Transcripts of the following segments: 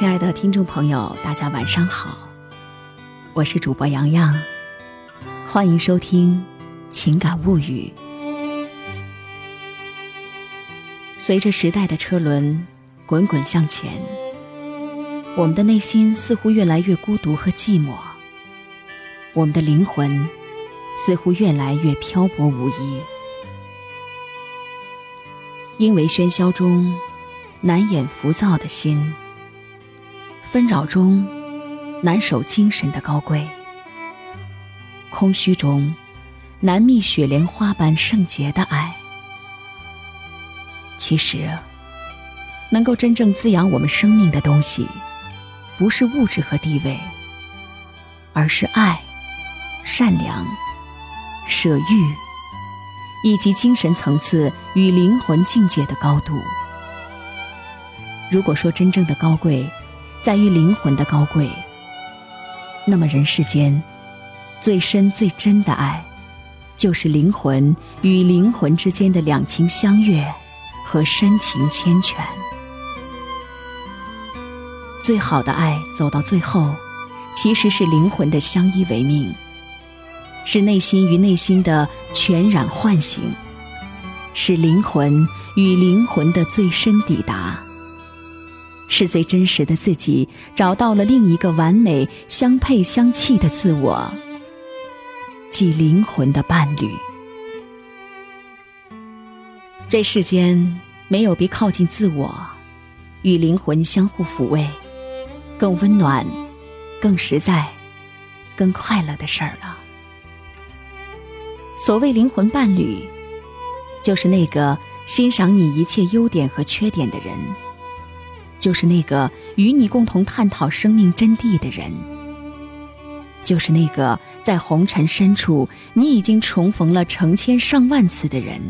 亲爱的听众朋友，大家晚上好，我是主播洋洋，欢迎收听《情感物语》。随着时代的车轮滚滚向前，我们的内心似乎越来越孤独和寂寞，我们的灵魂似乎越来越漂泊无依，因为喧嚣中难掩浮躁的心。纷扰中，难守精神的高贵；空虚中，难觅雪莲花般圣洁的爱。其实，能够真正滋养我们生命的东西，不是物质和地位，而是爱、善良、舍欲，以及精神层次与灵魂境界的高度。如果说真正的高贵，在于灵魂的高贵。那么，人世间最深最真的爱，就是灵魂与灵魂之间的两情相悦和深情缱绻。最好的爱，走到最后，其实是灵魂的相依为命，是内心与内心的全然唤醒，是灵魂与灵魂的最深抵达。是最真实的自己找到了另一个完美相配相契的自我，即灵魂的伴侣。这世间没有比靠近自我，与灵魂相互抚慰，更温暖、更实在、更快乐的事儿了。所谓灵魂伴侣，就是那个欣赏你一切优点和缺点的人。就是那个与你共同探讨生命真谛的人，就是那个在红尘深处你已经重逢了成千上万次的人，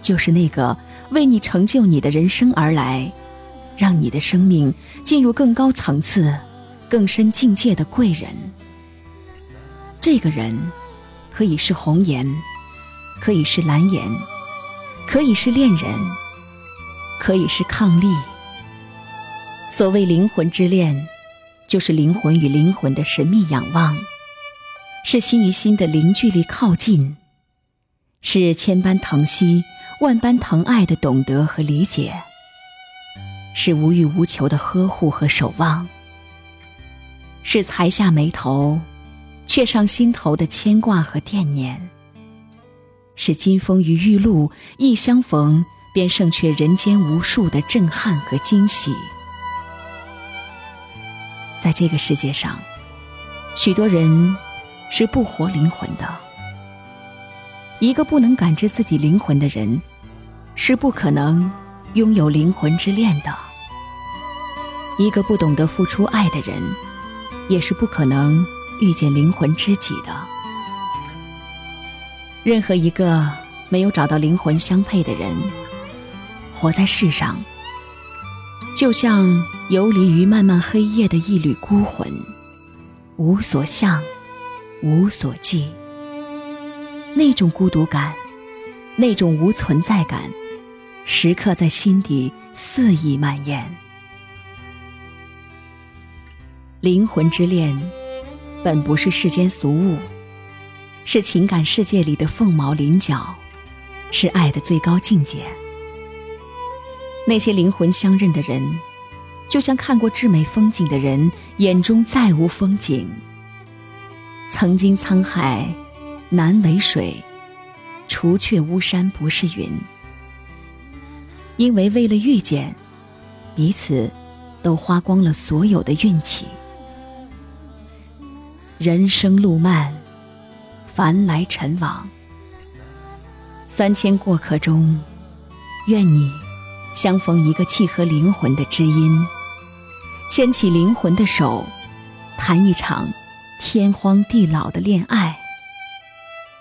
就是那个为你成就你的人生而来，让你的生命进入更高层次、更深境界的贵人。这个人可以是红颜，可以是蓝颜，可以是恋人。可以是伉俪。所谓灵魂之恋，就是灵魂与灵魂的神秘仰望，是心与心的零距离靠近，是千般疼惜、万般疼爱的懂得和理解，是无欲无求的呵护和守望，是才下眉头，却上心头的牵挂和惦念，是金风与玉露一相逢。便胜却人间无数的震撼和惊喜。在这个世界上，许多人是不活灵魂的。一个不能感知自己灵魂的人，是不可能拥有灵魂之恋的。一个不懂得付出爱的人，也是不可能遇见灵魂知己的。任何一个没有找到灵魂相配的人。活在世上，就像游离于漫漫黑夜的一缕孤魂，无所向，无所寄。那种孤独感，那种无存在感，时刻在心底肆意蔓延。灵魂之恋，本不是世间俗物，是情感世界里的凤毛麟角，是爱的最高境界。那些灵魂相认的人，就像看过至美风景的人眼中再无风景。曾经沧海难为水，除却巫山不是云。因为为了遇见，彼此都花光了所有的运气。人生路漫，繁来尘往，三千过客中，愿你。相逢一个契合灵魂的知音，牵起灵魂的手，谈一场天荒地老的恋爱。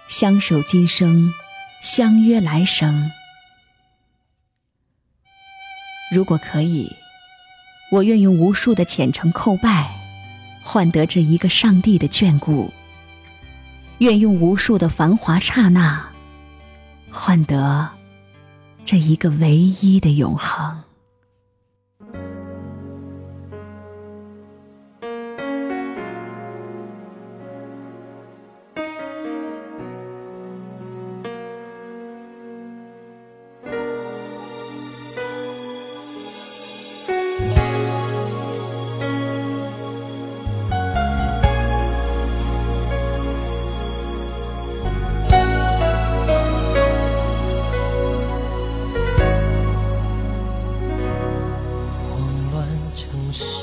相守今生，相约来生。如果可以，我愿用无数的虔诚叩拜，换得这一个上帝的眷顾；愿用无数的繁华刹那，换得。这一个唯一的永恒。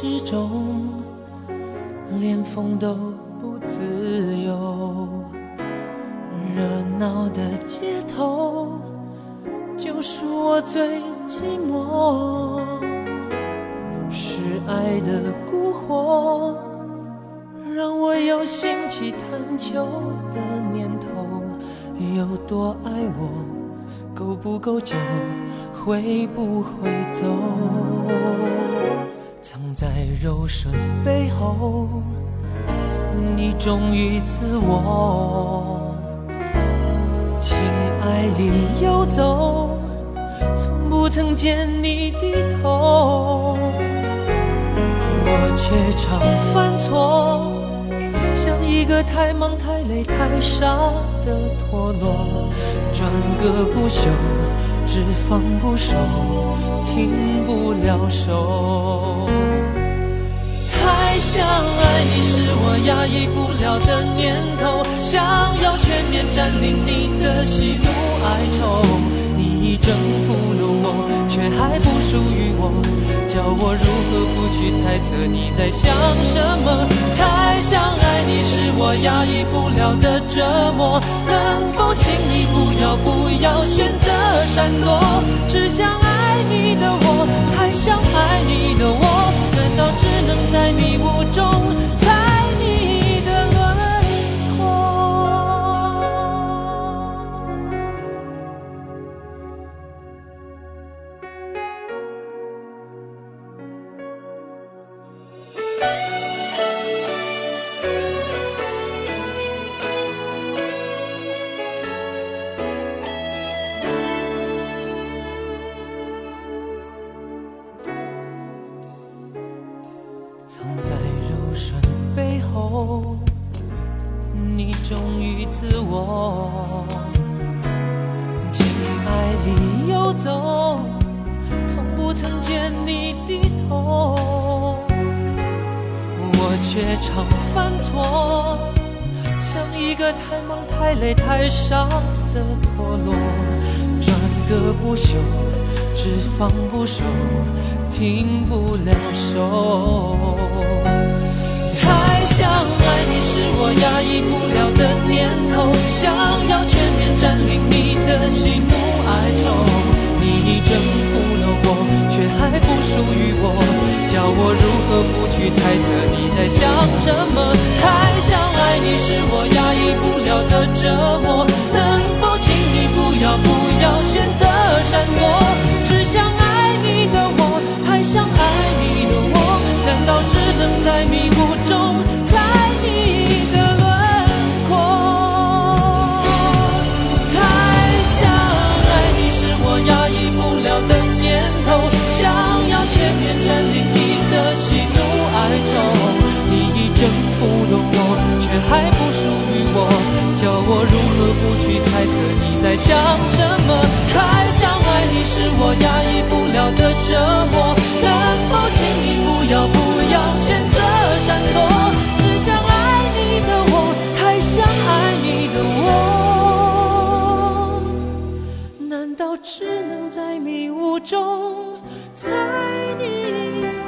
始终，连风都不自由。热闹的街头，就是我最寂寞。是爱的蛊惑，让我有兴起探求的念头。有多爱我，够不够久，会不会走？藏在柔顺背后，你忠于自我，情爱里游走，从不曾见你低头，我却常犯错。像一个太忙太累太傻的陀螺，转个不休，只放不收，停不了手。太想爱你是我压抑不了的念头，想要全面占领你的喜怒哀愁。你已征服了我，却还不属于我。叫我如何不去猜测你在想什么？太想爱你是我压抑不了的折磨，能否请你不要不要选择闪躲？只想爱你的我，太想爱你的我，情海里游走，从不曾见你低头，我却常犯错，像一个太忙太累太傻的陀螺，转个不休，只放不收，停不了手。想爱你是我压抑不了的念头，想要全面占领你的喜怒哀愁。你已征服了我，却还不属于我，叫我如何不去猜测你在想什么？太想爱你是我压抑不了的折磨，在想什么？太想爱你是我压抑不了的折磨，能否请你不要不要选择闪躲？只想爱你的我，太想爱你的我，难道只能在迷雾中？猜你？